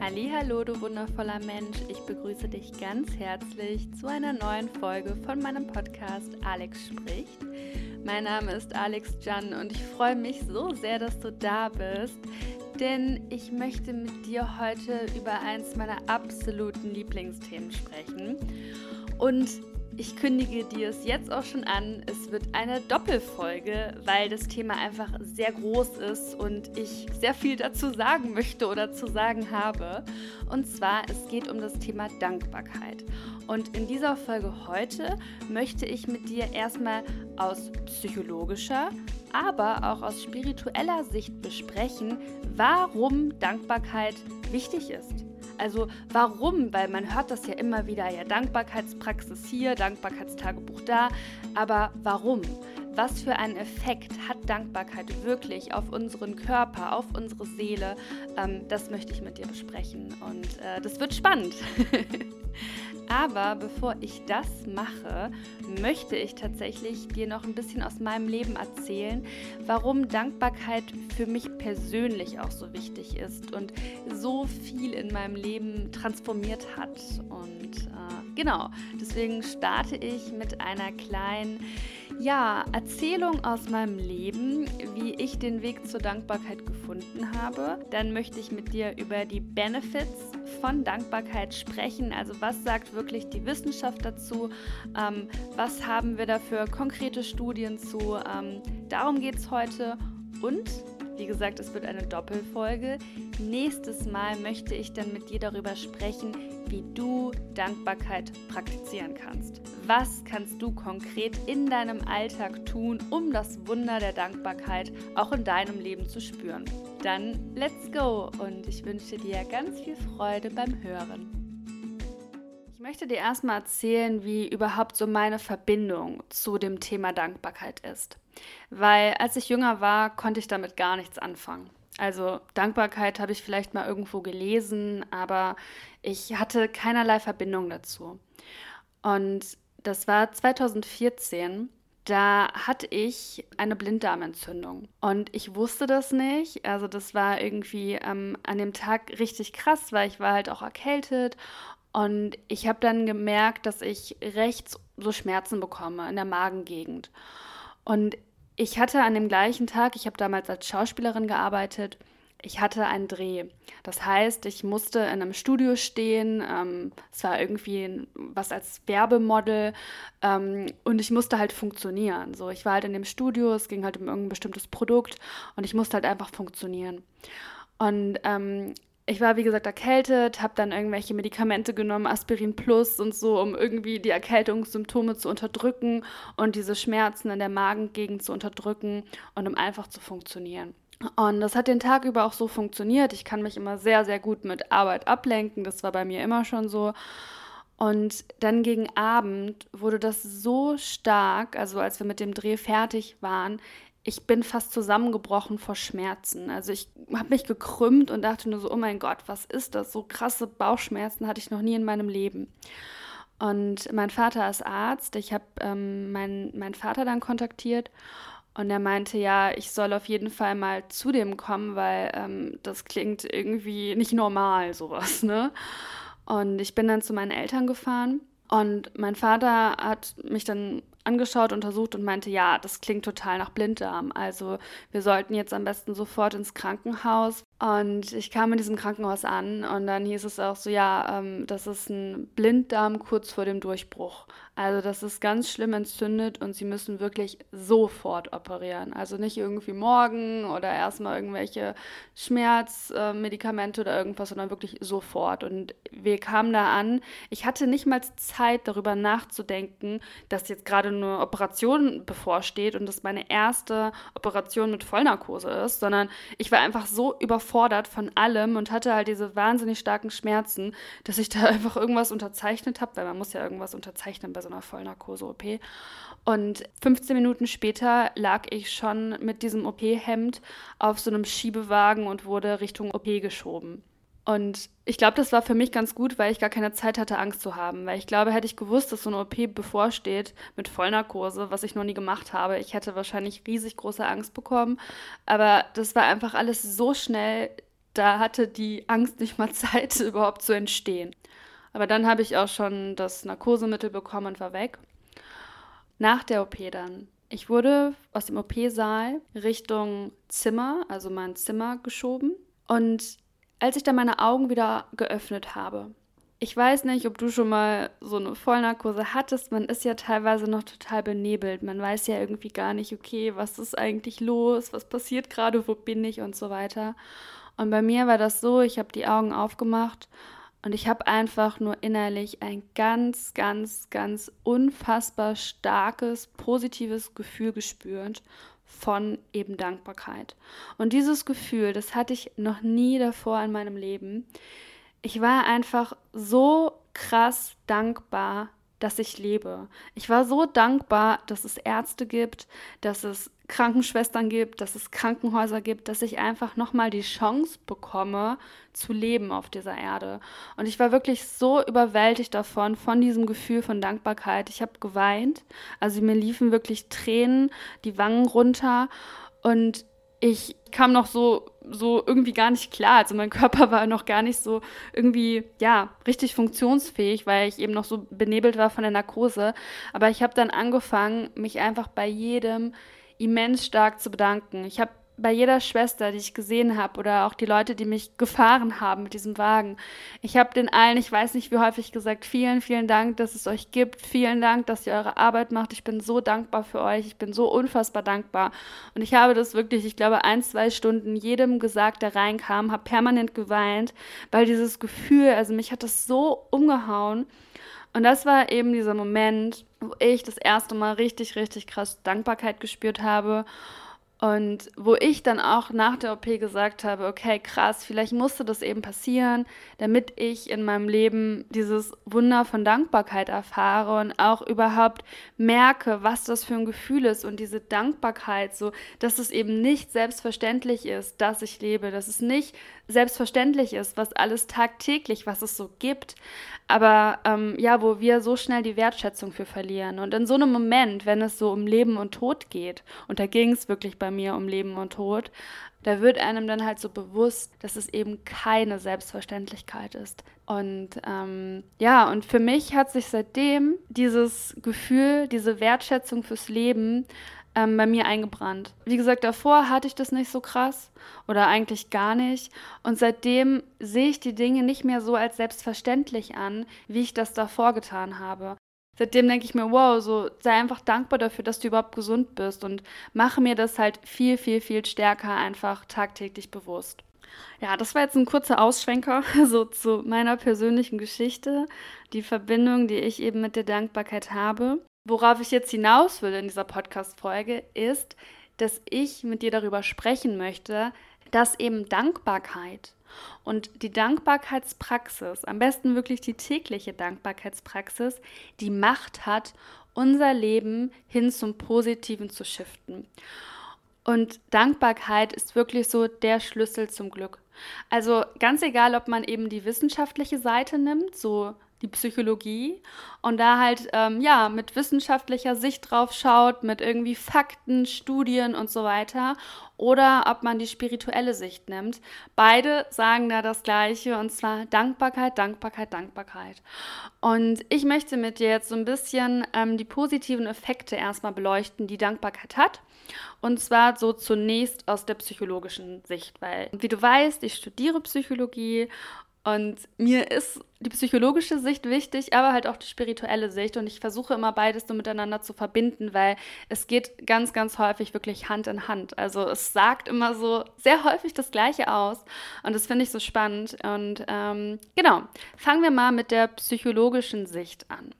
Hallo, du wundervoller Mensch. Ich begrüße dich ganz herzlich zu einer neuen Folge von meinem Podcast Alex spricht. Mein Name ist Alex Jan und ich freue mich so sehr, dass du da bist, denn ich möchte mit dir heute über eins meiner absoluten Lieblingsthemen sprechen. Und ich kündige dir es jetzt auch schon an. Es wird eine Doppelfolge, weil das Thema einfach sehr groß ist und ich sehr viel dazu sagen möchte oder zu sagen habe. Und zwar, es geht um das Thema Dankbarkeit. Und in dieser Folge heute möchte ich mit dir erstmal aus psychologischer, aber auch aus spiritueller Sicht besprechen, warum Dankbarkeit wichtig ist. Also warum? Weil man hört das ja immer wieder, ja, Dankbarkeitspraxis hier, Dankbarkeitstagebuch da. Aber warum? Was für einen Effekt hat Dankbarkeit wirklich auf unseren Körper, auf unsere Seele? Ähm, das möchte ich mit dir besprechen und äh, das wird spannend. Aber bevor ich das mache, möchte ich tatsächlich dir noch ein bisschen aus meinem Leben erzählen, warum Dankbarkeit für mich persönlich auch so wichtig ist und so viel in meinem Leben transformiert hat. Und äh, genau, deswegen starte ich mit einer kleinen ja, Erzählung aus meinem Leben, wie ich den Weg zur Dankbarkeit gefunden habe. Dann möchte ich mit dir über die Benefits von Dankbarkeit sprechen. Also was sagt wirklich die Wissenschaft dazu? Ähm, was haben wir dafür konkrete Studien zu? Ähm, darum geht es heute. Und wie gesagt, es wird eine Doppelfolge. Nächstes Mal möchte ich dann mit dir darüber sprechen, wie du Dankbarkeit praktizieren kannst. Was kannst du konkret in deinem Alltag tun, um das Wunder der Dankbarkeit auch in deinem Leben zu spüren? Dann let's go und ich wünsche dir ganz viel Freude beim Hören. Ich möchte dir erstmal erzählen, wie überhaupt so meine Verbindung zu dem Thema Dankbarkeit ist. Weil als ich jünger war, konnte ich damit gar nichts anfangen. Also Dankbarkeit habe ich vielleicht mal irgendwo gelesen, aber ich hatte keinerlei Verbindung dazu. Und das war 2014. Da hatte ich eine Blinddarmentzündung und ich wusste das nicht. Also das war irgendwie ähm, an dem Tag richtig krass, weil ich war halt auch erkältet und ich habe dann gemerkt, dass ich rechts so Schmerzen bekomme in der Magengegend. Und ich hatte an dem gleichen Tag, ich habe damals als Schauspielerin gearbeitet, ich hatte einen Dreh. Das heißt, ich musste in einem Studio stehen. Ähm, es war irgendwie was als Werbemodel ähm, und ich musste halt funktionieren. So, ich war halt in dem Studio, es ging halt um irgendein bestimmtes Produkt und ich musste halt einfach funktionieren. Und ähm, ich war, wie gesagt, erkältet, habe dann irgendwelche Medikamente genommen, Aspirin Plus und so, um irgendwie die Erkältungssymptome zu unterdrücken und diese Schmerzen in der Magengegend zu unterdrücken und um einfach zu funktionieren. Und das hat den Tag über auch so funktioniert. Ich kann mich immer sehr, sehr gut mit Arbeit ablenken. Das war bei mir immer schon so. Und dann gegen Abend wurde das so stark, also als wir mit dem Dreh fertig waren, ich bin fast zusammengebrochen vor Schmerzen. Also ich habe mich gekrümmt und dachte nur so, oh mein Gott, was ist das? So krasse Bauchschmerzen hatte ich noch nie in meinem Leben. Und mein Vater ist Arzt. Ich habe ähm, meinen mein Vater dann kontaktiert und er meinte, ja, ich soll auf jeden Fall mal zu dem kommen, weil ähm, das klingt irgendwie nicht normal, sowas, ne? Und ich bin dann zu meinen Eltern gefahren und mein Vater hat mich dann angeschaut, untersucht und meinte, ja, das klingt total nach Blinddarm. Also wir sollten jetzt am besten sofort ins Krankenhaus. Und ich kam in diesem Krankenhaus an und dann hieß es auch so, ja, ähm, das ist ein Blinddarm kurz vor dem Durchbruch. Also das ist ganz schlimm entzündet und sie müssen wirklich sofort operieren. Also nicht irgendwie morgen oder erstmal irgendwelche Schmerzmedikamente äh, oder irgendwas, sondern wirklich sofort. Und wir kamen da an. Ich hatte nicht mal Zeit darüber nachzudenken, dass jetzt gerade eine Operation bevorsteht und das meine erste Operation mit Vollnarkose ist, sondern ich war einfach so überfordert von allem und hatte halt diese wahnsinnig starken Schmerzen, dass ich da einfach irgendwas unterzeichnet habe, weil man muss ja irgendwas unterzeichnen bei so einer Vollnarkose-OP. Und 15 Minuten später lag ich schon mit diesem OP-Hemd auf so einem Schiebewagen und wurde Richtung OP geschoben. Und ich glaube, das war für mich ganz gut, weil ich gar keine Zeit hatte, Angst zu haben. Weil ich glaube, hätte ich gewusst, dass so eine OP bevorsteht mit Vollnarkose, was ich noch nie gemacht habe, ich hätte wahrscheinlich riesig große Angst bekommen. Aber das war einfach alles so schnell, da hatte die Angst nicht mal Zeit, überhaupt zu entstehen. Aber dann habe ich auch schon das Narkosemittel bekommen und war weg. Nach der OP dann. Ich wurde aus dem OP-Saal Richtung Zimmer, also mein Zimmer, geschoben. Und als ich dann meine Augen wieder geöffnet habe, ich weiß nicht, ob du schon mal so eine Vollnarkose hattest. Man ist ja teilweise noch total benebelt. Man weiß ja irgendwie gar nicht, okay, was ist eigentlich los? Was passiert gerade? Wo bin ich? Und so weiter. Und bei mir war das so, ich habe die Augen aufgemacht und ich habe einfach nur innerlich ein ganz, ganz, ganz unfassbar starkes, positives Gefühl gespürt von eben Dankbarkeit. Und dieses Gefühl, das hatte ich noch nie davor in meinem Leben ich war einfach so krass dankbar, dass ich lebe. Ich war so dankbar, dass es Ärzte gibt, dass es Krankenschwestern gibt, dass es Krankenhäuser gibt, dass ich einfach nochmal die Chance bekomme, zu leben auf dieser Erde. Und ich war wirklich so überwältigt davon, von diesem Gefühl von Dankbarkeit. Ich habe geweint, also mir liefen wirklich Tränen die Wangen runter und ich kam noch so, so irgendwie gar nicht klar. Also mein Körper war noch gar nicht so irgendwie, ja, richtig funktionsfähig, weil ich eben noch so benebelt war von der Narkose. Aber ich habe dann angefangen, mich einfach bei jedem immens stark zu bedanken. Ich habe bei jeder Schwester, die ich gesehen habe oder auch die Leute, die mich gefahren haben mit diesem Wagen. Ich habe den allen, ich weiß nicht wie häufig gesagt, vielen, vielen Dank, dass es euch gibt. Vielen Dank, dass ihr eure Arbeit macht. Ich bin so dankbar für euch. Ich bin so unfassbar dankbar. Und ich habe das wirklich, ich glaube, ein, zwei Stunden jedem gesagt, der reinkam, habe permanent geweint, weil dieses Gefühl, also mich hat das so umgehauen. Und das war eben dieser Moment, wo ich das erste Mal richtig, richtig krass Dankbarkeit gespürt habe und wo ich dann auch nach der OP gesagt habe, okay, krass, vielleicht musste das eben passieren, damit ich in meinem Leben dieses Wunder von Dankbarkeit erfahre und auch überhaupt merke, was das für ein Gefühl ist und diese Dankbarkeit, so, dass es eben nicht selbstverständlich ist, dass ich lebe, dass es nicht selbstverständlich ist, was alles tagtäglich, was es so gibt, aber ähm, ja, wo wir so schnell die Wertschätzung für verlieren. Und in so einem Moment, wenn es so um Leben und Tod geht, und da ging es wirklich bei mir um Leben und Tod, da wird einem dann halt so bewusst, dass es eben keine Selbstverständlichkeit ist. Und ähm, ja, und für mich hat sich seitdem dieses Gefühl, diese Wertschätzung fürs Leben ähm, bei mir eingebrannt. Wie gesagt, davor hatte ich das nicht so krass oder eigentlich gar nicht. Und seitdem sehe ich die Dinge nicht mehr so als selbstverständlich an, wie ich das davor getan habe. Seitdem denke ich mir, wow, so sei einfach dankbar dafür, dass du überhaupt gesund bist und mache mir das halt viel, viel, viel stärker einfach tagtäglich bewusst. Ja, das war jetzt ein kurzer Ausschwenker so zu meiner persönlichen Geschichte, die Verbindung, die ich eben mit der Dankbarkeit habe. Worauf ich jetzt hinaus will in dieser Podcast-Folge, ist, dass ich mit dir darüber sprechen möchte, dass eben Dankbarkeit und die Dankbarkeitspraxis, am besten wirklich die tägliche Dankbarkeitspraxis, die Macht hat, unser Leben hin zum Positiven zu shiften. Und Dankbarkeit ist wirklich so der Schlüssel zum Glück. Also ganz egal, ob man eben die wissenschaftliche Seite nimmt, so die Psychologie und da halt ähm, ja mit wissenschaftlicher Sicht drauf schaut, mit irgendwie Fakten, Studien und so weiter, oder ob man die spirituelle Sicht nimmt. Beide sagen da das Gleiche und zwar Dankbarkeit, Dankbarkeit, Dankbarkeit. Und ich möchte mit dir jetzt so ein bisschen ähm, die positiven Effekte erstmal beleuchten, die Dankbarkeit hat. Und zwar so zunächst aus der psychologischen Sicht, weil, wie du weißt, ich studiere Psychologie und mir ist die psychologische Sicht wichtig, aber halt auch die spirituelle Sicht. Und ich versuche immer beides so miteinander zu verbinden, weil es geht ganz, ganz häufig wirklich Hand in Hand. Also es sagt immer so sehr häufig das Gleiche aus. Und das finde ich so spannend. Und ähm, genau, fangen wir mal mit der psychologischen Sicht an.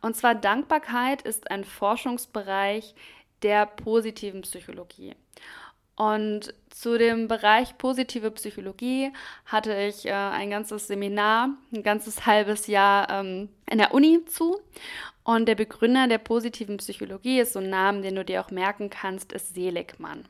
Und zwar Dankbarkeit ist ein Forschungsbereich der positiven Psychologie. Und zu dem Bereich positive Psychologie hatte ich äh, ein ganzes Seminar, ein ganzes halbes Jahr ähm, in der Uni zu. Und der Begründer der positiven Psychologie ist so ein Name, den du dir auch merken kannst, ist Seligmann.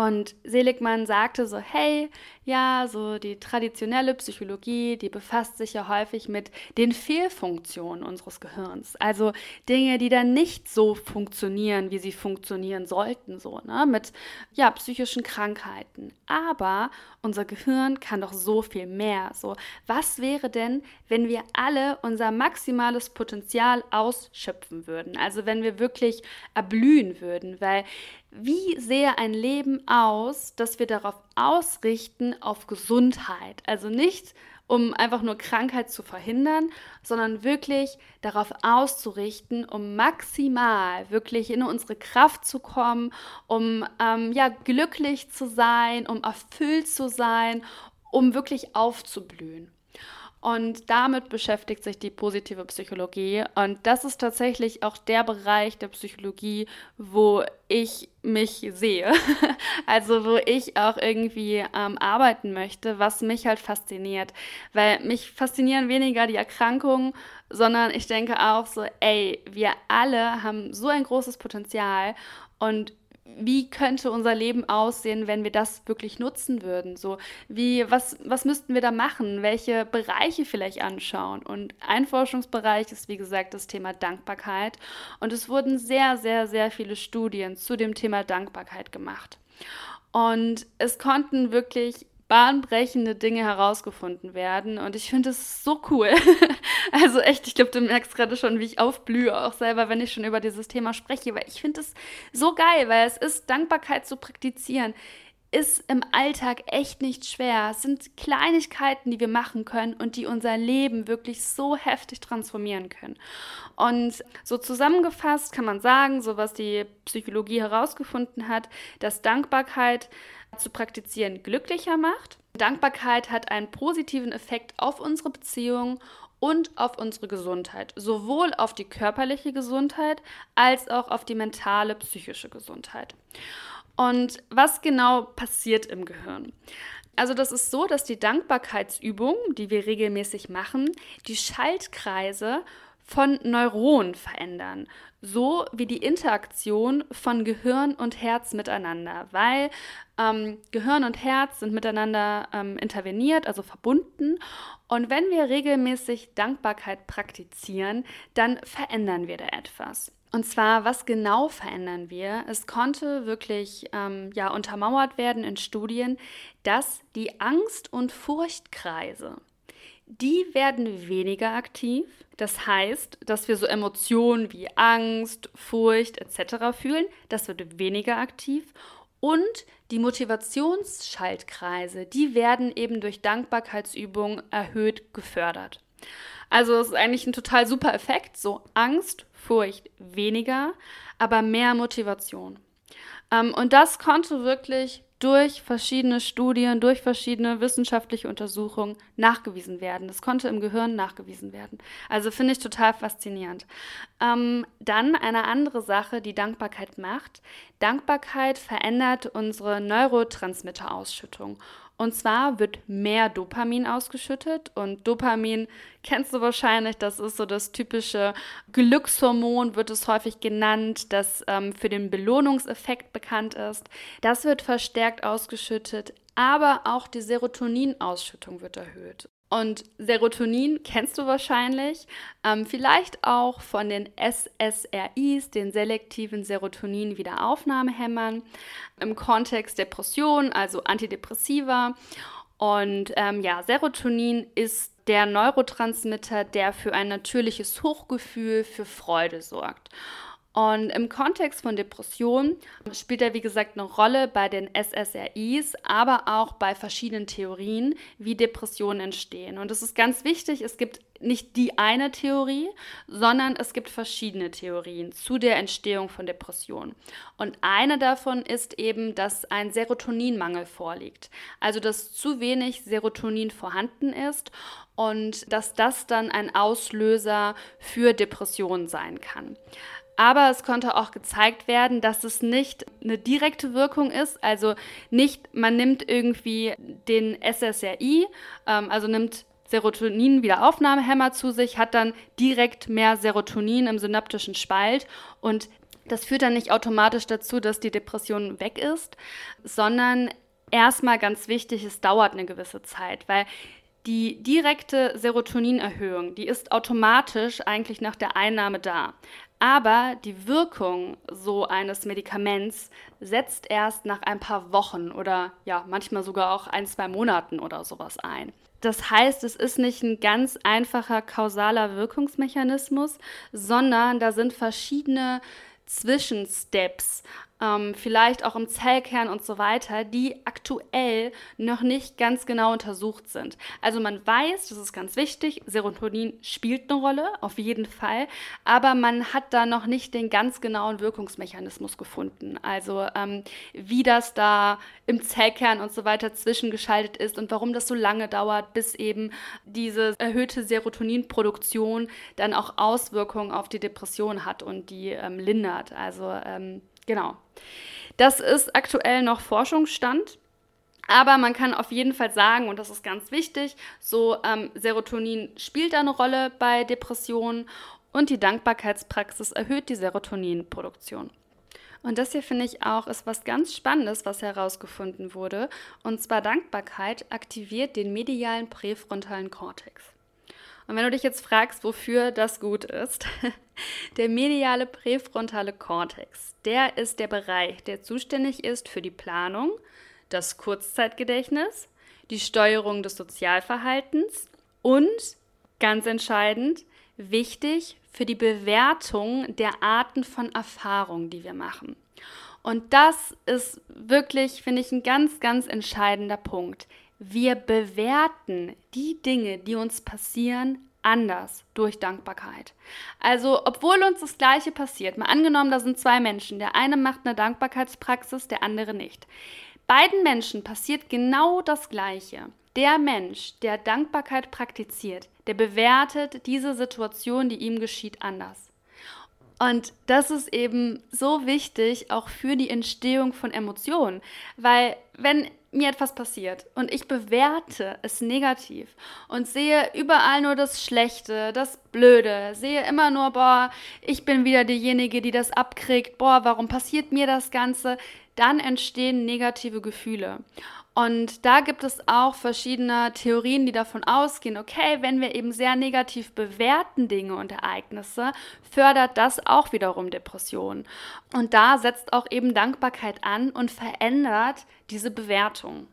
Und Seligmann sagte so, hey, ja, so die traditionelle Psychologie, die befasst sich ja häufig mit den Fehlfunktionen unseres Gehirns. Also Dinge, die dann nicht so funktionieren, wie sie funktionieren sollten, so, ne? Mit ja, psychischen Krankheiten. Aber unser Gehirn kann doch so viel mehr. So, was wäre denn, wenn wir alle unser maximales Potenzial ausschöpfen würden? Also wenn wir wirklich erblühen würden, weil wie sehe ein Leben aus, das wir darauf ausrichten, auf Gesundheit? Also nicht, um einfach nur Krankheit zu verhindern, sondern wirklich darauf auszurichten, um maximal wirklich in unsere Kraft zu kommen, um ähm, ja glücklich zu sein, um erfüllt zu sein, um wirklich aufzublühen. Und damit beschäftigt sich die positive Psychologie. Und das ist tatsächlich auch der Bereich der Psychologie, wo ich mich sehe. also wo ich auch irgendwie ähm, arbeiten möchte, was mich halt fasziniert. Weil mich faszinieren weniger die Erkrankungen, sondern ich denke auch so, ey, wir alle haben so ein großes Potenzial und wie könnte unser Leben aussehen, wenn wir das wirklich nutzen würden? So, wie, was, was müssten wir da machen? Welche Bereiche vielleicht anschauen? Und ein Forschungsbereich ist, wie gesagt, das Thema Dankbarkeit. Und es wurden sehr, sehr, sehr viele Studien zu dem Thema Dankbarkeit gemacht. Und es konnten wirklich bahnbrechende Dinge herausgefunden werden. Und ich finde es so cool. also echt, ich glaube, du merkst gerade schon, wie ich aufblühe, auch selber, wenn ich schon über dieses Thema spreche, weil ich finde es so geil, weil es ist, Dankbarkeit zu praktizieren ist im Alltag echt nicht schwer. Es sind Kleinigkeiten, die wir machen können und die unser Leben wirklich so heftig transformieren können. Und so zusammengefasst kann man sagen, so was die Psychologie herausgefunden hat, dass Dankbarkeit zu praktizieren glücklicher macht. Dankbarkeit hat einen positiven Effekt auf unsere Beziehung und auf unsere Gesundheit, sowohl auf die körperliche Gesundheit als auch auf die mentale, psychische Gesundheit. Und was genau passiert im Gehirn? Also das ist so, dass die Dankbarkeitsübung, die wir regelmäßig machen, die Schaltkreise von Neuronen verändern, so wie die Interaktion von Gehirn und Herz miteinander, weil ähm, Gehirn und Herz sind miteinander ähm, interveniert, also verbunden. Und wenn wir regelmäßig Dankbarkeit praktizieren, dann verändern wir da etwas. Und zwar, was genau verändern wir? Es konnte wirklich ähm, ja, untermauert werden in Studien, dass die Angst- und Furchtkreise, die werden weniger aktiv. Das heißt, dass wir so Emotionen wie Angst, Furcht etc. fühlen, das wird weniger aktiv. Und die Motivationsschaltkreise, die werden eben durch Dankbarkeitsübungen erhöht gefördert. Also es ist eigentlich ein total super Effekt. So Angst, Furcht weniger, aber mehr Motivation. Ähm, und das konnte wirklich durch verschiedene Studien, durch verschiedene wissenschaftliche Untersuchungen nachgewiesen werden. Das konnte im Gehirn nachgewiesen werden. Also finde ich total faszinierend. Ähm, dann eine andere Sache, die Dankbarkeit macht. Dankbarkeit verändert unsere Neurotransmitterausschüttung. Und zwar wird mehr Dopamin ausgeschüttet. Und Dopamin kennst du wahrscheinlich, das ist so das typische Glückshormon, wird es häufig genannt, das ähm, für den Belohnungseffekt bekannt ist. Das wird verstärkt ausgeschüttet, aber auch die Serotoninausschüttung wird erhöht. Und Serotonin kennst du wahrscheinlich, ähm, vielleicht auch von den SSRIs, den selektiven Serotonin-Wiederaufnahmehämmern, im Kontext Depression, also Antidepressiva. Und ähm, ja, Serotonin ist der Neurotransmitter, der für ein natürliches Hochgefühl für Freude sorgt. Und im Kontext von Depressionen spielt er, wie gesagt, eine Rolle bei den SSRIs, aber auch bei verschiedenen Theorien, wie Depressionen entstehen. Und es ist ganz wichtig, es gibt nicht die eine Theorie, sondern es gibt verschiedene Theorien zu der Entstehung von Depressionen. Und eine davon ist eben, dass ein Serotoninmangel vorliegt. Also dass zu wenig Serotonin vorhanden ist und dass das dann ein Auslöser für Depressionen sein kann. Aber es konnte auch gezeigt werden, dass es nicht eine direkte Wirkung ist. Also nicht, man nimmt irgendwie den SSRI, ähm, also nimmt Serotonin-Wiederaufnahmehämmer zu sich, hat dann direkt mehr Serotonin im synaptischen Spalt und Das führt dann nicht automatisch dazu, dass die Depression weg ist, sondern erstmal ganz wichtig, es dauert eine gewisse Zeit, weil die direkte Serotoninerhöhung, die ist automatisch eigentlich nach der Einnahme da. Aber die Wirkung so eines Medikaments setzt erst nach ein paar Wochen oder ja, manchmal sogar auch ein, zwei Monaten oder sowas ein. Das heißt, es ist nicht ein ganz einfacher kausaler Wirkungsmechanismus, sondern da sind verschiedene Zwischensteps ähm, vielleicht auch im Zellkern und so weiter, die aktuell noch nicht ganz genau untersucht sind. Also man weiß, das ist ganz wichtig, Serotonin spielt eine Rolle, auf jeden Fall, aber man hat da noch nicht den ganz genauen Wirkungsmechanismus gefunden. Also ähm, wie das da im Zellkern und so weiter zwischengeschaltet ist und warum das so lange dauert, bis eben diese erhöhte Serotoninproduktion dann auch Auswirkungen auf die Depression hat und die ähm, lindert. Also ähm, Genau. Das ist aktuell noch Forschungsstand. Aber man kann auf jeden Fall sagen, und das ist ganz wichtig, so ähm, Serotonin spielt eine Rolle bei Depressionen und die Dankbarkeitspraxis erhöht die Serotoninproduktion. Und das hier finde ich auch ist was ganz Spannendes, was herausgefunden wurde. Und zwar Dankbarkeit aktiviert den medialen präfrontalen Kortex. Und wenn du dich jetzt fragst, wofür das gut ist, der mediale präfrontale Kortex, der ist der Bereich, der zuständig ist für die Planung, das Kurzzeitgedächtnis, die Steuerung des Sozialverhaltens und, ganz entscheidend, wichtig für die Bewertung der Arten von Erfahrungen, die wir machen. Und das ist wirklich, finde ich, ein ganz, ganz entscheidender Punkt. Wir bewerten die Dinge, die uns passieren, anders durch Dankbarkeit. Also, obwohl uns das Gleiche passiert, mal angenommen, da sind zwei Menschen, der eine macht eine Dankbarkeitspraxis, der andere nicht. Beiden Menschen passiert genau das Gleiche. Der Mensch, der Dankbarkeit praktiziert, der bewertet diese Situation, die ihm geschieht, anders. Und das ist eben so wichtig auch für die Entstehung von Emotionen, weil wenn mir etwas passiert und ich bewerte es negativ und sehe überall nur das Schlechte, das Blöde, sehe immer nur, boah, ich bin wieder diejenige, die das abkriegt, boah, warum passiert mir das Ganze, dann entstehen negative Gefühle. Und da gibt es auch verschiedene Theorien, die davon ausgehen, okay, wenn wir eben sehr negativ bewerten Dinge und Ereignisse, fördert das auch wiederum Depressionen. Und da setzt auch eben Dankbarkeit an und verändert diese Bewertung.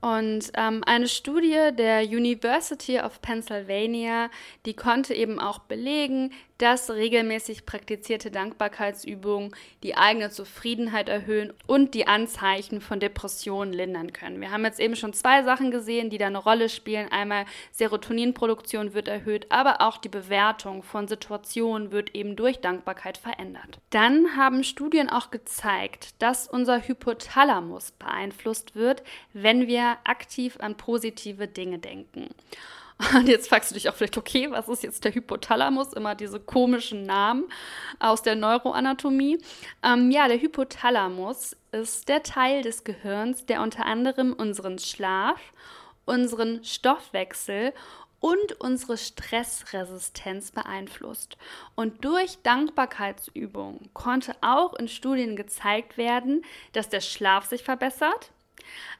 Und ähm, eine Studie der University of Pennsylvania, die konnte eben auch belegen, dass regelmäßig praktizierte Dankbarkeitsübungen die eigene Zufriedenheit erhöhen und die Anzeichen von Depressionen lindern können. Wir haben jetzt eben schon zwei Sachen gesehen, die da eine Rolle spielen. Einmal Serotoninproduktion wird erhöht, aber auch die Bewertung von Situationen wird eben durch Dankbarkeit verändert. Dann haben Studien auch gezeigt, dass unser Hypothalamus beeinflusst wird, wenn wir aktiv an positive Dinge denken. Und jetzt fragst du dich auch vielleicht, okay, was ist jetzt der Hypothalamus? Immer diese komischen Namen aus der Neuroanatomie. Ähm, ja, der Hypothalamus ist der Teil des Gehirns, der unter anderem unseren Schlaf, unseren Stoffwechsel und unsere Stressresistenz beeinflusst. Und durch Dankbarkeitsübungen konnte auch in Studien gezeigt werden, dass der Schlaf sich verbessert,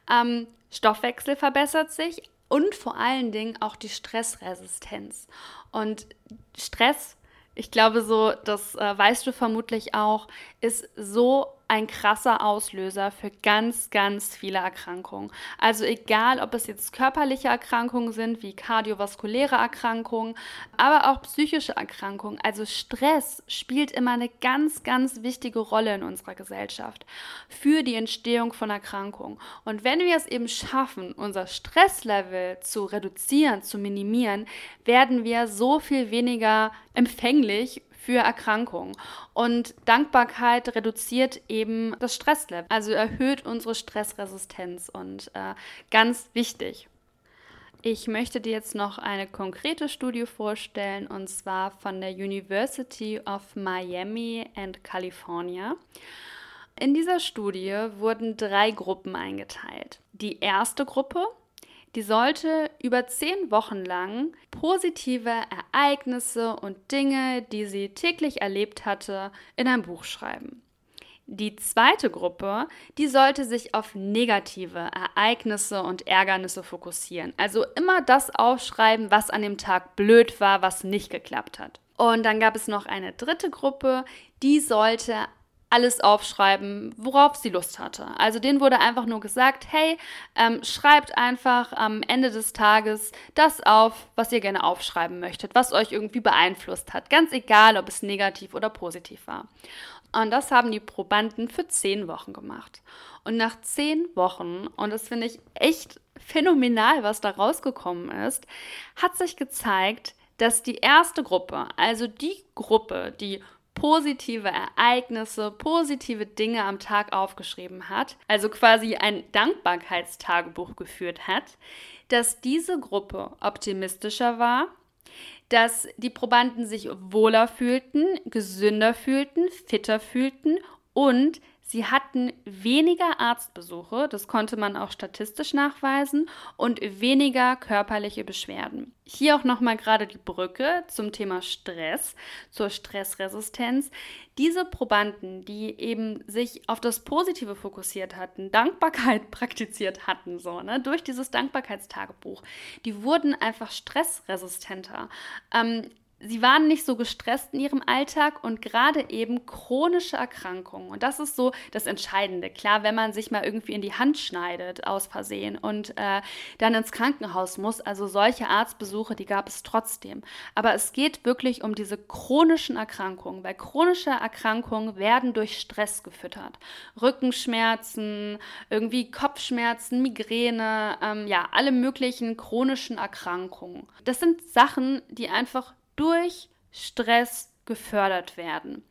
ähm, Stoffwechsel verbessert sich, und vor allen Dingen auch die Stressresistenz. Und Stress, ich glaube so, das äh, weißt du vermutlich auch, ist so ein krasser Auslöser für ganz, ganz viele Erkrankungen. Also egal, ob es jetzt körperliche Erkrankungen sind, wie kardiovaskuläre Erkrankungen, aber auch psychische Erkrankungen. Also Stress spielt immer eine ganz, ganz wichtige Rolle in unserer Gesellschaft für die Entstehung von Erkrankungen. Und wenn wir es eben schaffen, unser Stresslevel zu reduzieren, zu minimieren, werden wir so viel weniger empfänglich für Erkrankungen. Und Dankbarkeit reduziert eben das Stresslevel, also erhöht unsere Stressresistenz und äh, ganz wichtig. Ich möchte dir jetzt noch eine konkrete Studie vorstellen und zwar von der University of Miami and California. In dieser Studie wurden drei Gruppen eingeteilt. Die erste Gruppe, die sollte über zehn Wochen lang positive Ereignisse und Dinge, die sie täglich erlebt hatte, in ein Buch schreiben. Die zweite Gruppe, die sollte sich auf negative Ereignisse und Ärgernisse fokussieren. Also immer das aufschreiben, was an dem Tag blöd war, was nicht geklappt hat. Und dann gab es noch eine dritte Gruppe, die sollte alles aufschreiben, worauf sie Lust hatte. Also denen wurde einfach nur gesagt, hey, ähm, schreibt einfach am Ende des Tages das auf, was ihr gerne aufschreiben möchtet, was euch irgendwie beeinflusst hat. Ganz egal, ob es negativ oder positiv war. Und das haben die Probanden für zehn Wochen gemacht. Und nach zehn Wochen, und das finde ich echt phänomenal, was da rausgekommen ist, hat sich gezeigt, dass die erste Gruppe, also die Gruppe, die positive Ereignisse, positive Dinge am Tag aufgeschrieben hat, also quasi ein Dankbarkeitstagebuch geführt hat, dass diese Gruppe optimistischer war, dass die Probanden sich wohler fühlten, gesünder fühlten, fitter fühlten und Sie hatten weniger Arztbesuche, das konnte man auch statistisch nachweisen, und weniger körperliche Beschwerden. Hier auch nochmal gerade die Brücke zum Thema Stress, zur Stressresistenz. Diese Probanden, die eben sich auf das Positive fokussiert hatten, Dankbarkeit praktiziert hatten, so, ne, durch dieses Dankbarkeitstagebuch, die wurden einfach stressresistenter. Ähm, sie waren nicht so gestresst in ihrem Alltag und gerade eben chronische Erkrankungen. Und das ist so das Entscheidende. Klar, wenn man sich mal irgendwie in die Hand schneidet aus Versehen und äh, dann ins Krankenhaus muss, also solche Arztbesuche, die gab es trotzdem. Aber es geht wirklich um diese chronischen Erkrankungen, weil chronische Erkrankungen werden durch Stress gefüttert. Rückenschmerzen, irgendwie Kopfschmerzen, Migräne, ähm, ja, alle möglichen chronischen Erkrankungen. Das sind Sachen, die einfach durch Stress gefördert werden.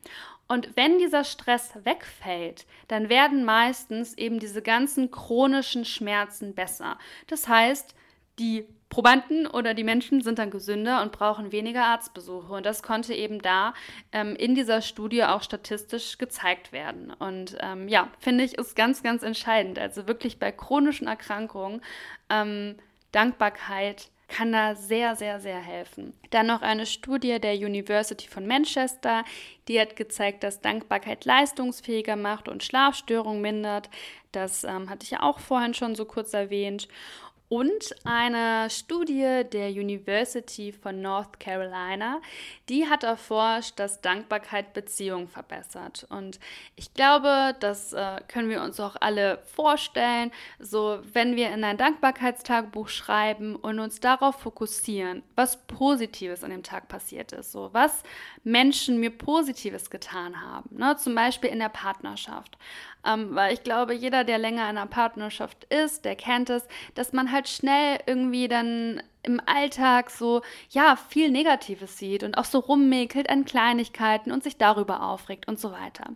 Und wenn dieser Stress wegfällt, dann werden meistens eben diese ganzen chronischen Schmerzen besser. Das heißt, die Probanden oder die Menschen sind dann gesünder und brauchen weniger Arztbesuche. Und das konnte eben da ähm, in dieser Studie auch statistisch gezeigt werden. Und ähm, ja, finde ich, ist ganz, ganz entscheidend. Also wirklich bei chronischen Erkrankungen ähm, Dankbarkeit kann da sehr, sehr, sehr helfen. Dann noch eine Studie der University von Manchester, die hat gezeigt, dass Dankbarkeit leistungsfähiger macht und Schlafstörungen mindert. Das ähm, hatte ich ja auch vorhin schon so kurz erwähnt. Und eine Studie der University von North Carolina, die hat erforscht, dass Dankbarkeit Beziehungen verbessert. Und ich glaube, das äh, können wir uns auch alle vorstellen. So, wenn wir in ein Dankbarkeitstagebuch schreiben und uns darauf fokussieren, was Positives an dem Tag passiert ist, so was Menschen mir Positives getan haben, ne? zum Beispiel in der Partnerschaft. Ähm, weil ich glaube, jeder, der länger in einer Partnerschaft ist, der kennt es, dass man halt schnell irgendwie dann im Alltag so, ja, viel Negatives sieht und auch so rummäkelt an Kleinigkeiten und sich darüber aufregt und so weiter.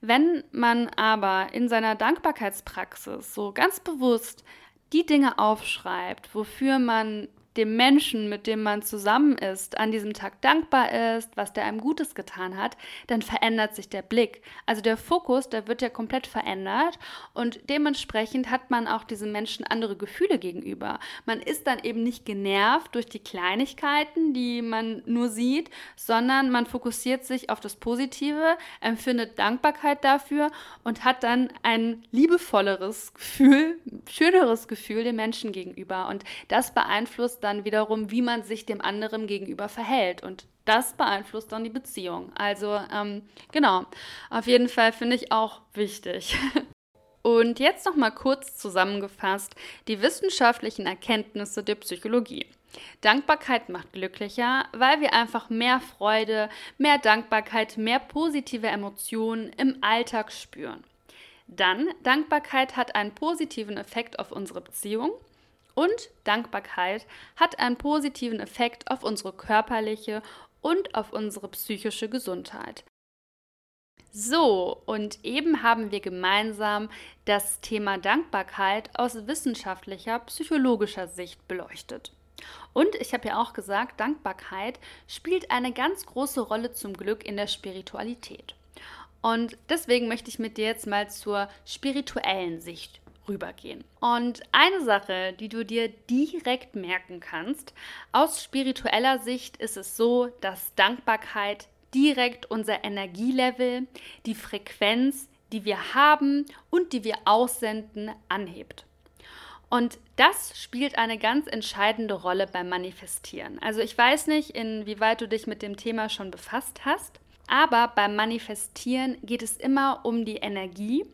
Wenn man aber in seiner Dankbarkeitspraxis so ganz bewusst die Dinge aufschreibt, wofür man dem Menschen, mit dem man zusammen ist, an diesem Tag dankbar ist, was der einem Gutes getan hat, dann verändert sich der Blick. Also der Fokus, der wird ja komplett verändert und dementsprechend hat man auch diesem Menschen andere Gefühle gegenüber. Man ist dann eben nicht genervt durch die Kleinigkeiten, die man nur sieht, sondern man fokussiert sich auf das Positive, empfindet Dankbarkeit dafür und hat dann ein liebevolleres Gefühl, schöneres Gefühl dem Menschen gegenüber. Und das beeinflusst dann wiederum, wie man sich dem anderen gegenüber verhält. Und das beeinflusst dann die Beziehung. Also ähm, genau, auf jeden Fall finde ich auch wichtig. Und jetzt noch mal kurz zusammengefasst die wissenschaftlichen Erkenntnisse der Psychologie. Dankbarkeit macht glücklicher, weil wir einfach mehr Freude, mehr Dankbarkeit, mehr positive Emotionen im Alltag spüren. Dann, Dankbarkeit hat einen positiven Effekt auf unsere Beziehung und Dankbarkeit hat einen positiven Effekt auf unsere körperliche und auf unsere psychische Gesundheit. So, und eben haben wir gemeinsam das Thema Dankbarkeit aus wissenschaftlicher, psychologischer Sicht beleuchtet. Und ich habe ja auch gesagt, Dankbarkeit spielt eine ganz große Rolle zum Glück in der Spiritualität. Und deswegen möchte ich mit dir jetzt mal zur spirituellen Sicht rübergehen. Und eine Sache, die du dir direkt merken kannst, aus spiritueller Sicht ist es so, dass Dankbarkeit direkt unser Energielevel, die Frequenz, die wir haben und die wir aussenden, anhebt. Und das spielt eine ganz entscheidende Rolle beim Manifestieren. Also ich weiß nicht, inwieweit du dich mit dem Thema schon befasst hast, aber beim Manifestieren geht es immer um die Energie,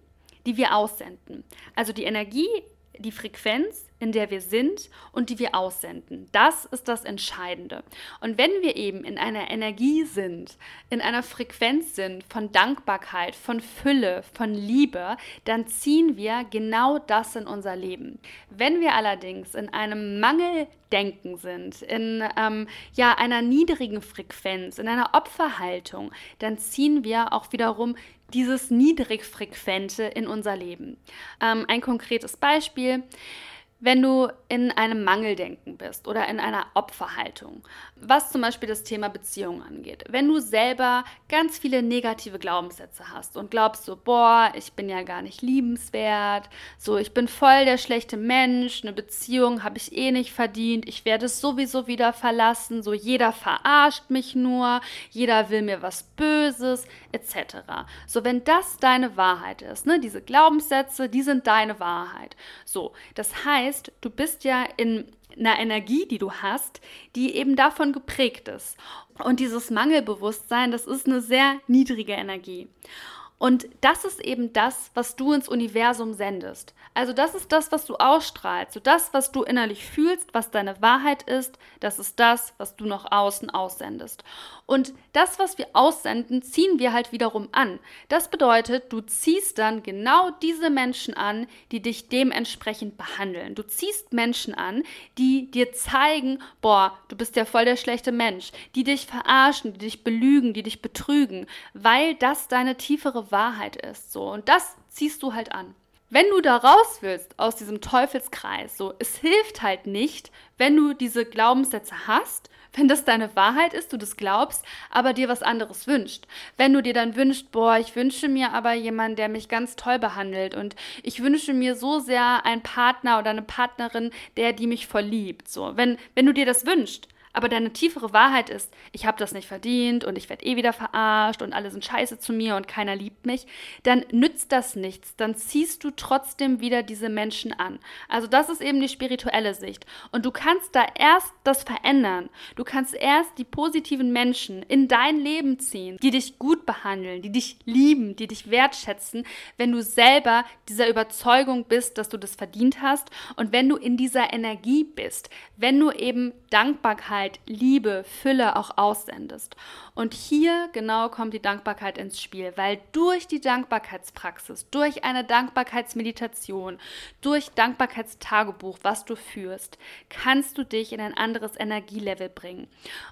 die wir aussenden. Also die Energie, die Frequenz, in der wir sind und die wir aussenden. Das ist das Entscheidende. Und wenn wir eben in einer Energie sind, in einer Frequenz sind von Dankbarkeit, von Fülle, von Liebe, dann ziehen wir genau das in unser Leben. Wenn wir allerdings in einem Mangeldenken sind, in ähm, ja, einer niedrigen Frequenz, in einer Opferhaltung, dann ziehen wir auch wiederum dieses Niedrigfrequente in unser Leben. Ähm, ein konkretes Beispiel wenn du in einem Mangeldenken bist oder in einer Opferhaltung, was zum Beispiel das Thema Beziehung angeht. Wenn du selber ganz viele negative Glaubenssätze hast und glaubst so, boah, ich bin ja gar nicht liebenswert, so, ich bin voll der schlechte Mensch, eine Beziehung habe ich eh nicht verdient, ich werde es sowieso wieder verlassen, so, jeder verarscht mich nur, jeder will mir was Böses, etc. So, wenn das deine Wahrheit ist, ne, diese Glaubenssätze, die sind deine Wahrheit. So, das heißt, heißt, du bist ja in einer Energie, die du hast, die eben davon geprägt ist. Und dieses Mangelbewusstsein, das ist eine sehr niedrige Energie. Und das ist eben das, was du ins Universum sendest. Also das ist das, was du ausstrahlst. So das, was du innerlich fühlst, was deine Wahrheit ist, das ist das, was du nach außen aussendest. Und das, was wir aussenden, ziehen wir halt wiederum an. Das bedeutet, du ziehst dann genau diese Menschen an, die dich dementsprechend behandeln. Du ziehst Menschen an, die dir zeigen, boah, du bist ja voll der schlechte Mensch, die dich verarschen, die dich belügen, die dich betrügen, weil das deine tiefere Wahrheit ist. So. Und das ziehst du halt an. Wenn du da raus willst aus diesem Teufelskreis, so, es hilft halt nicht, wenn du diese Glaubenssätze hast, wenn das deine Wahrheit ist, du das glaubst, aber dir was anderes wünscht. Wenn du dir dann wünschst, boah, ich wünsche mir aber jemanden, der mich ganz toll behandelt und ich wünsche mir so sehr einen Partner oder eine Partnerin, der die mich verliebt. So, wenn, wenn du dir das wünschst, aber deine tiefere Wahrheit ist, ich habe das nicht verdient und ich werde eh wieder verarscht und alle sind scheiße zu mir und keiner liebt mich, dann nützt das nichts. Dann ziehst du trotzdem wieder diese Menschen an. Also das ist eben die spirituelle Sicht. Und du kannst da erst das verändern. Du kannst erst die positiven Menschen in dein Leben ziehen, die dich gut behandeln, die dich lieben, die dich wertschätzen, wenn du selber dieser Überzeugung bist, dass du das verdient hast und wenn du in dieser Energie bist, wenn du eben Dankbarkeit Dankbarkeit, Liebe, Fülle auch aussendest. Und hier genau kommt die Dankbarkeit ins Spiel, weil durch die Dankbarkeitspraxis, durch eine Dankbarkeitsmeditation, durch Dankbarkeitstagebuch, was du führst, kannst du dich in ein anderes Energielevel bringen.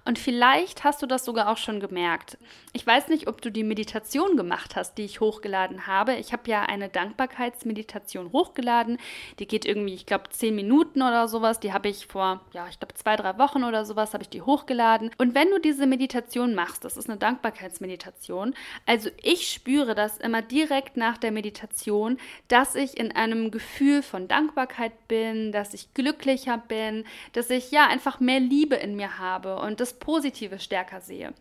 Und vielleicht hast du das sogar auch schon gemerkt. Ich weiß nicht, ob du die Meditation gemacht hast, die ich hochgeladen habe. Ich habe ja eine Dankbarkeitsmeditation hochgeladen. Die geht irgendwie, ich glaube, zehn Minuten oder sowas. Die habe ich vor, ja, ich glaube, zwei, drei Wochen oder sowas habe ich die hochgeladen. Und wenn du diese Meditation machst, machst. Das ist eine Dankbarkeitsmeditation. Also ich spüre das immer direkt nach der Meditation, dass ich in einem Gefühl von Dankbarkeit bin, dass ich glücklicher bin, dass ich ja einfach mehr Liebe in mir habe und das Positive stärker sehe.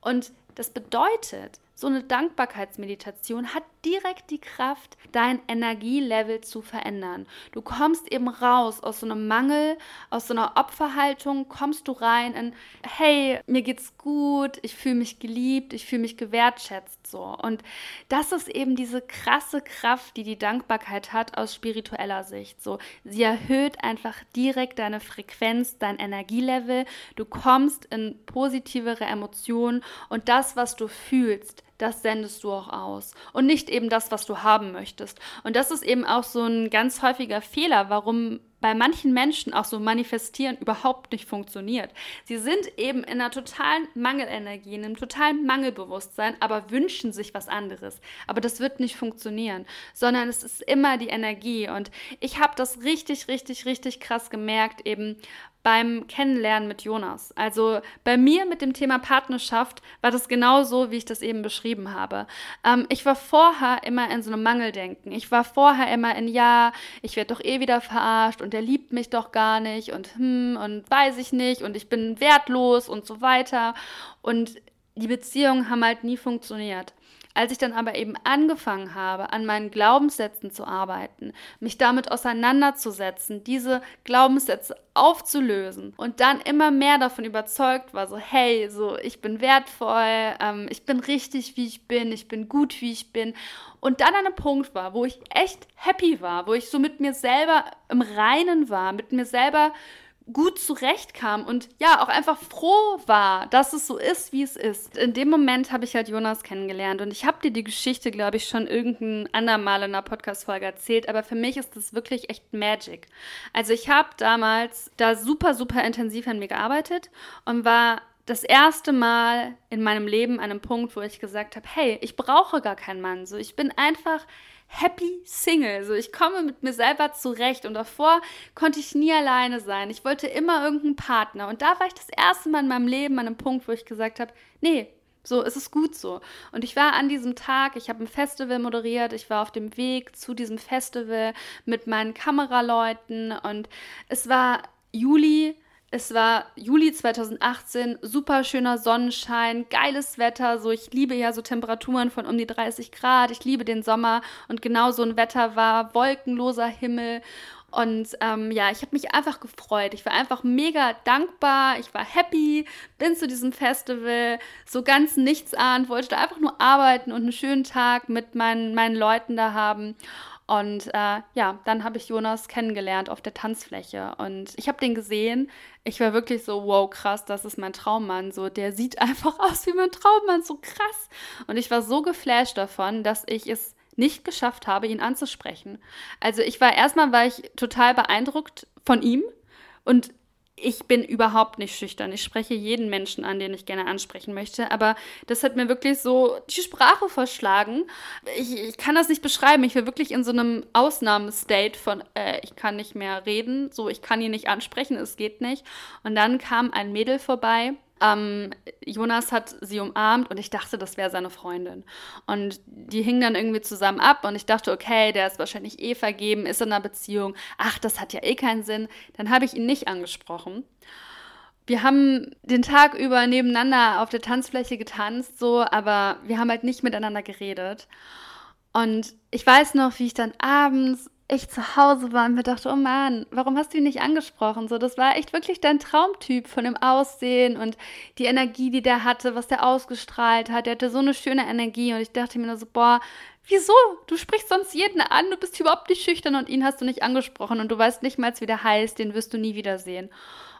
Und das bedeutet, so eine Dankbarkeitsmeditation hat direkt die Kraft, dein Energielevel zu verändern. Du kommst eben raus aus so einem Mangel, aus so einer Opferhaltung, kommst du rein in, hey, mir geht's gut, ich fühle mich geliebt, ich fühle mich gewertschätzt so. Und das ist eben diese krasse Kraft, die die Dankbarkeit hat aus spiritueller Sicht. So, sie erhöht einfach direkt deine Frequenz, dein Energielevel. Du kommst in positivere Emotionen und das, was du fühlst, das sendest du auch aus und nicht eben das, was du haben möchtest. Und das ist eben auch so ein ganz häufiger Fehler, warum bei manchen Menschen auch so manifestieren überhaupt nicht funktioniert. Sie sind eben in einer totalen Mangelenergie, in einem totalen Mangelbewusstsein, aber wünschen sich was anderes. Aber das wird nicht funktionieren, sondern es ist immer die Energie. Und ich habe das richtig, richtig, richtig krass gemerkt, eben beim Kennenlernen mit Jonas. Also bei mir mit dem Thema Partnerschaft war das genau so, wie ich das eben beschrieben habe. Ähm, ich war vorher immer in so einem Mangeldenken. Ich war vorher immer in, ja, ich werde doch eh wieder verarscht und der liebt mich doch gar nicht und hm und weiß ich nicht und ich bin wertlos und so weiter. Und die Beziehungen haben halt nie funktioniert. Als ich dann aber eben angefangen habe, an meinen Glaubenssätzen zu arbeiten, mich damit auseinanderzusetzen, diese Glaubenssätze aufzulösen und dann immer mehr davon überzeugt war, so hey, so ich bin wertvoll, ähm, ich bin richtig, wie ich bin, ich bin gut, wie ich bin. Und dann an einem Punkt war, wo ich echt happy war, wo ich so mit mir selber im Reinen war, mit mir selber gut zurechtkam und ja, auch einfach froh war, dass es so ist, wie es ist. In dem Moment habe ich halt Jonas kennengelernt und ich habe dir die Geschichte, glaube ich, schon irgendein andermal in einer Podcast-Folge erzählt, aber für mich ist das wirklich echt Magic. Also ich habe damals da super, super intensiv an mir gearbeitet und war das erste Mal in meinem Leben an einem Punkt, wo ich gesagt habe, hey, ich brauche gar keinen Mann. So, ich bin einfach happy Single. So, ich komme mit mir selber zurecht und davor konnte ich nie alleine sein. Ich wollte immer irgendeinen Partner. Und da war ich das erste Mal in meinem Leben an einem Punkt, wo ich gesagt habe, nee, so, es ist gut so. Und ich war an diesem Tag, ich habe ein Festival moderiert, ich war auf dem Weg zu diesem Festival mit meinen Kameraleuten und es war Juli es war Juli 2018, super schöner Sonnenschein, geiles Wetter. So, ich liebe ja so Temperaturen von um die 30 Grad. Ich liebe den Sommer und genau so ein Wetter war wolkenloser Himmel. Und ähm, ja, ich habe mich einfach gefreut. Ich war einfach mega dankbar. Ich war happy, bin zu diesem Festival so ganz nichts an, wollte da einfach nur arbeiten und einen schönen Tag mit meinen, meinen Leuten da haben. Und äh, ja, dann habe ich Jonas kennengelernt auf der Tanzfläche und ich habe den gesehen. Ich war wirklich so, wow, krass, das ist mein Traummann. So, der sieht einfach aus wie mein Traummann, so krass. Und ich war so geflasht davon, dass ich es nicht geschafft habe, ihn anzusprechen. Also ich war erstmal war ich total beeindruckt von ihm und ich bin überhaupt nicht schüchtern. Ich spreche jeden Menschen an, den ich gerne ansprechen möchte. Aber das hat mir wirklich so die Sprache verschlagen. Ich, ich kann das nicht beschreiben. Ich war wirklich in so einem Ausnahmestate von, äh, ich kann nicht mehr reden, so ich kann ihn nicht ansprechen, es geht nicht. Und dann kam ein Mädel vorbei ähm, Jonas hat sie umarmt und ich dachte, das wäre seine Freundin. Und die hingen dann irgendwie zusammen ab und ich dachte, okay, der ist wahrscheinlich eh vergeben, ist in einer Beziehung. Ach, das hat ja eh keinen Sinn. Dann habe ich ihn nicht angesprochen. Wir haben den Tag über nebeneinander auf der Tanzfläche getanzt, so, aber wir haben halt nicht miteinander geredet. Und ich weiß noch, wie ich dann abends ich zu Hause war und mir dachte, oh Mann, warum hast du ihn nicht angesprochen? So, das war echt wirklich dein Traumtyp von dem Aussehen und die Energie, die der hatte, was der ausgestrahlt hat. Der hatte so eine schöne Energie und ich dachte mir nur so, boah, wieso? Du sprichst sonst jeden an, du bist überhaupt nicht schüchtern und ihn hast du nicht angesprochen und du weißt nicht mal, wie der heißt, den wirst du nie wiedersehen.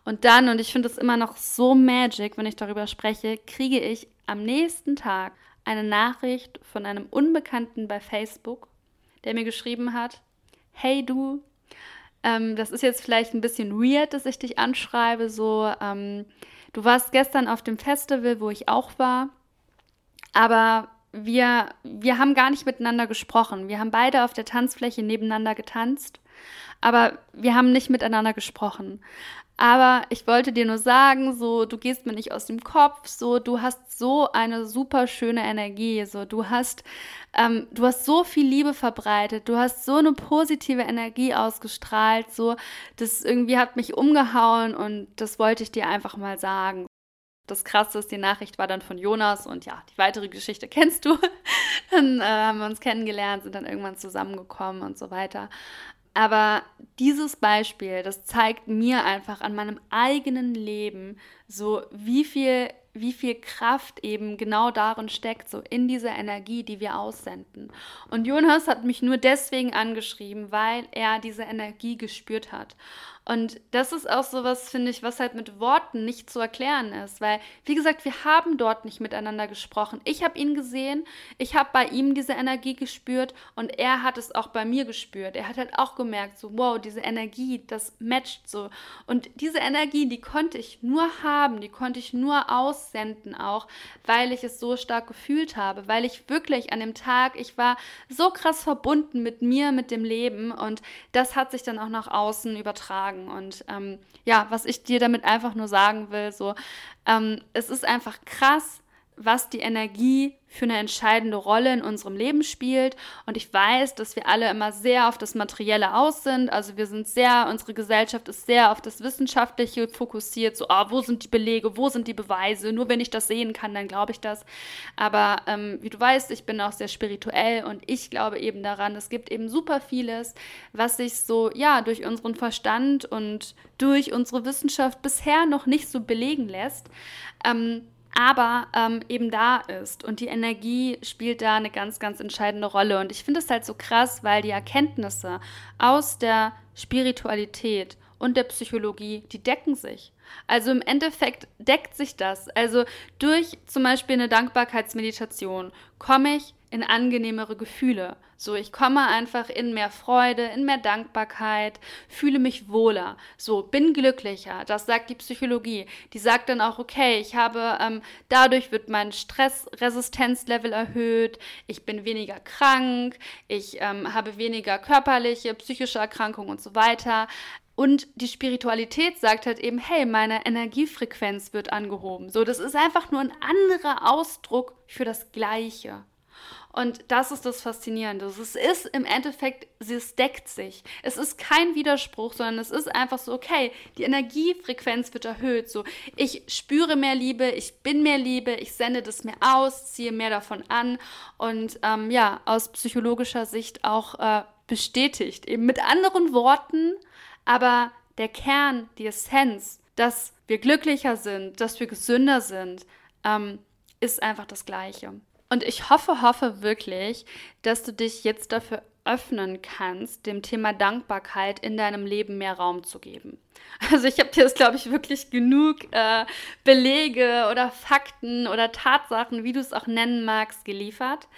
Und dann, und ich finde es immer noch so magic, wenn ich darüber spreche, kriege ich am nächsten Tag eine Nachricht von einem Unbekannten bei Facebook, der mir geschrieben hat, hey du, ähm, das ist jetzt vielleicht ein bisschen weird, dass ich dich anschreibe, so, ähm, du warst gestern auf dem Festival, wo ich auch war, aber wir, wir haben gar nicht miteinander gesprochen. Wir haben beide auf der Tanzfläche nebeneinander getanzt, aber wir haben nicht miteinander gesprochen. Aber ich wollte dir nur sagen, so, du gehst mir nicht aus dem Kopf, so, du hast so eine super schöne Energie, so, du hast, ähm, du hast so viel Liebe verbreitet, du hast so eine positive Energie ausgestrahlt, so, das irgendwie hat mich umgehauen und das wollte ich dir einfach mal sagen. Das Krasse ist, die Nachricht war dann von Jonas und ja, die weitere Geschichte kennst du. dann äh, haben wir uns kennengelernt, sind dann irgendwann zusammengekommen und so weiter. Aber dieses Beispiel, das zeigt mir einfach an meinem eigenen Leben so, wie viel wie viel Kraft eben genau darin steckt, so in dieser Energie, die wir aussenden. Und Jonas hat mich nur deswegen angeschrieben, weil er diese Energie gespürt hat. Und das ist auch so was, finde ich, was halt mit Worten nicht zu erklären ist. Weil, wie gesagt, wir haben dort nicht miteinander gesprochen. Ich habe ihn gesehen, ich habe bei ihm diese Energie gespürt und er hat es auch bei mir gespürt. Er hat halt auch gemerkt, so, wow, diese Energie, das matcht so. Und diese Energie, die konnte ich nur haben, die konnte ich nur aussenden auch, weil ich es so stark gefühlt habe. Weil ich wirklich an dem Tag, ich war so krass verbunden mit mir, mit dem Leben und das hat sich dann auch nach außen übertragen sagen. Und ähm, ja, was ich dir damit einfach nur sagen will, so, ähm, es ist einfach krass, was die Energie für eine entscheidende Rolle in unserem Leben spielt. Und ich weiß, dass wir alle immer sehr auf das Materielle aus sind. Also wir sind sehr, unsere Gesellschaft ist sehr auf das Wissenschaftliche fokussiert. So, oh, wo sind die Belege, wo sind die Beweise? Nur wenn ich das sehen kann, dann glaube ich das. Aber ähm, wie du weißt, ich bin auch sehr spirituell und ich glaube eben daran, es gibt eben super vieles, was sich so, ja, durch unseren Verstand und durch unsere Wissenschaft bisher noch nicht so belegen lässt. Ähm, aber ähm, eben da ist. Und die Energie spielt da eine ganz, ganz entscheidende Rolle. Und ich finde es halt so krass, weil die Erkenntnisse aus der Spiritualität und der Psychologie, die decken sich. Also im Endeffekt deckt sich das. Also durch zum Beispiel eine Dankbarkeitsmeditation komme ich in angenehmere Gefühle. So, ich komme einfach in mehr Freude, in mehr Dankbarkeit, fühle mich wohler. So, bin glücklicher. Das sagt die Psychologie. Die sagt dann auch, okay, ich habe, ähm, dadurch wird mein Stressresistenzlevel erhöht, ich bin weniger krank, ich ähm, habe weniger körperliche, psychische Erkrankungen und so weiter. Und die Spiritualität sagt halt eben, hey, meine Energiefrequenz wird angehoben. So, das ist einfach nur ein anderer Ausdruck für das Gleiche. Und das ist das Faszinierende. Es ist im Endeffekt, es deckt sich. Es ist kein Widerspruch, sondern es ist einfach so, okay, die Energiefrequenz wird erhöht. So, ich spüre mehr Liebe, ich bin mehr Liebe, ich sende das mehr aus, ziehe mehr davon an und ähm, ja, aus psychologischer Sicht auch äh, bestätigt. Eben mit anderen Worten, aber der Kern, die Essenz, dass wir glücklicher sind, dass wir gesünder sind, ähm, ist einfach das Gleiche. Und ich hoffe, hoffe wirklich, dass du dich jetzt dafür öffnen kannst, dem Thema Dankbarkeit in deinem Leben mehr Raum zu geben. Also ich habe dir jetzt, glaube ich, wirklich genug äh, Belege oder Fakten oder Tatsachen, wie du es auch nennen magst, geliefert.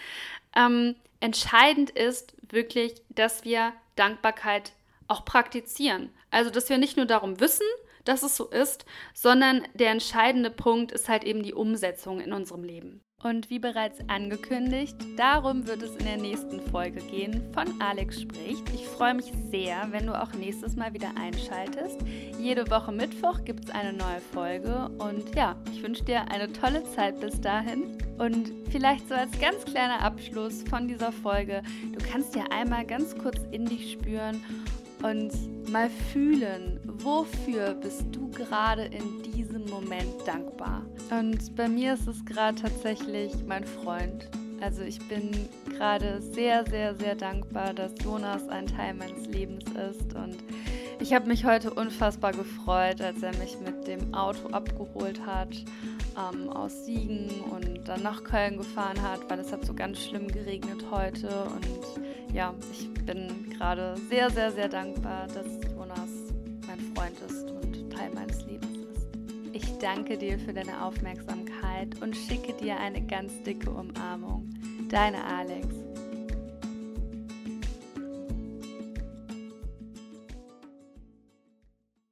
Ähm, entscheidend ist wirklich, dass wir Dankbarkeit auch praktizieren. Also dass wir nicht nur darum wissen, dass es so ist, sondern der entscheidende Punkt ist halt eben die Umsetzung in unserem Leben. Und wie bereits angekündigt, darum wird es in der nächsten Folge gehen von Alex spricht. Ich freue mich sehr, wenn du auch nächstes Mal wieder einschaltest. Jede Woche Mittwoch gibt es eine neue Folge und ja, ich wünsche dir eine tolle Zeit bis dahin. Und vielleicht so als ganz kleiner Abschluss von dieser Folge, du kannst ja einmal ganz kurz in dich spüren und mal fühlen, wofür bist du gerade in diesem Moment dankbar. Und bei mir ist es gerade tatsächlich mein Freund. Also ich bin gerade sehr, sehr, sehr dankbar, dass Jonas ein Teil meines Lebens ist und ich habe mich heute unfassbar gefreut, als er mich mit dem Auto abgeholt hat ähm, aus Siegen und dann nach Köln gefahren hat, weil es hat so ganz schlimm geregnet heute und ja, ich bin gerade sehr, sehr, sehr dankbar, dass Jonas mein Freund ist und Teil meines Lebens ist. Ich danke dir für deine Aufmerksamkeit und schicke dir eine ganz dicke Umarmung. Deine Alex.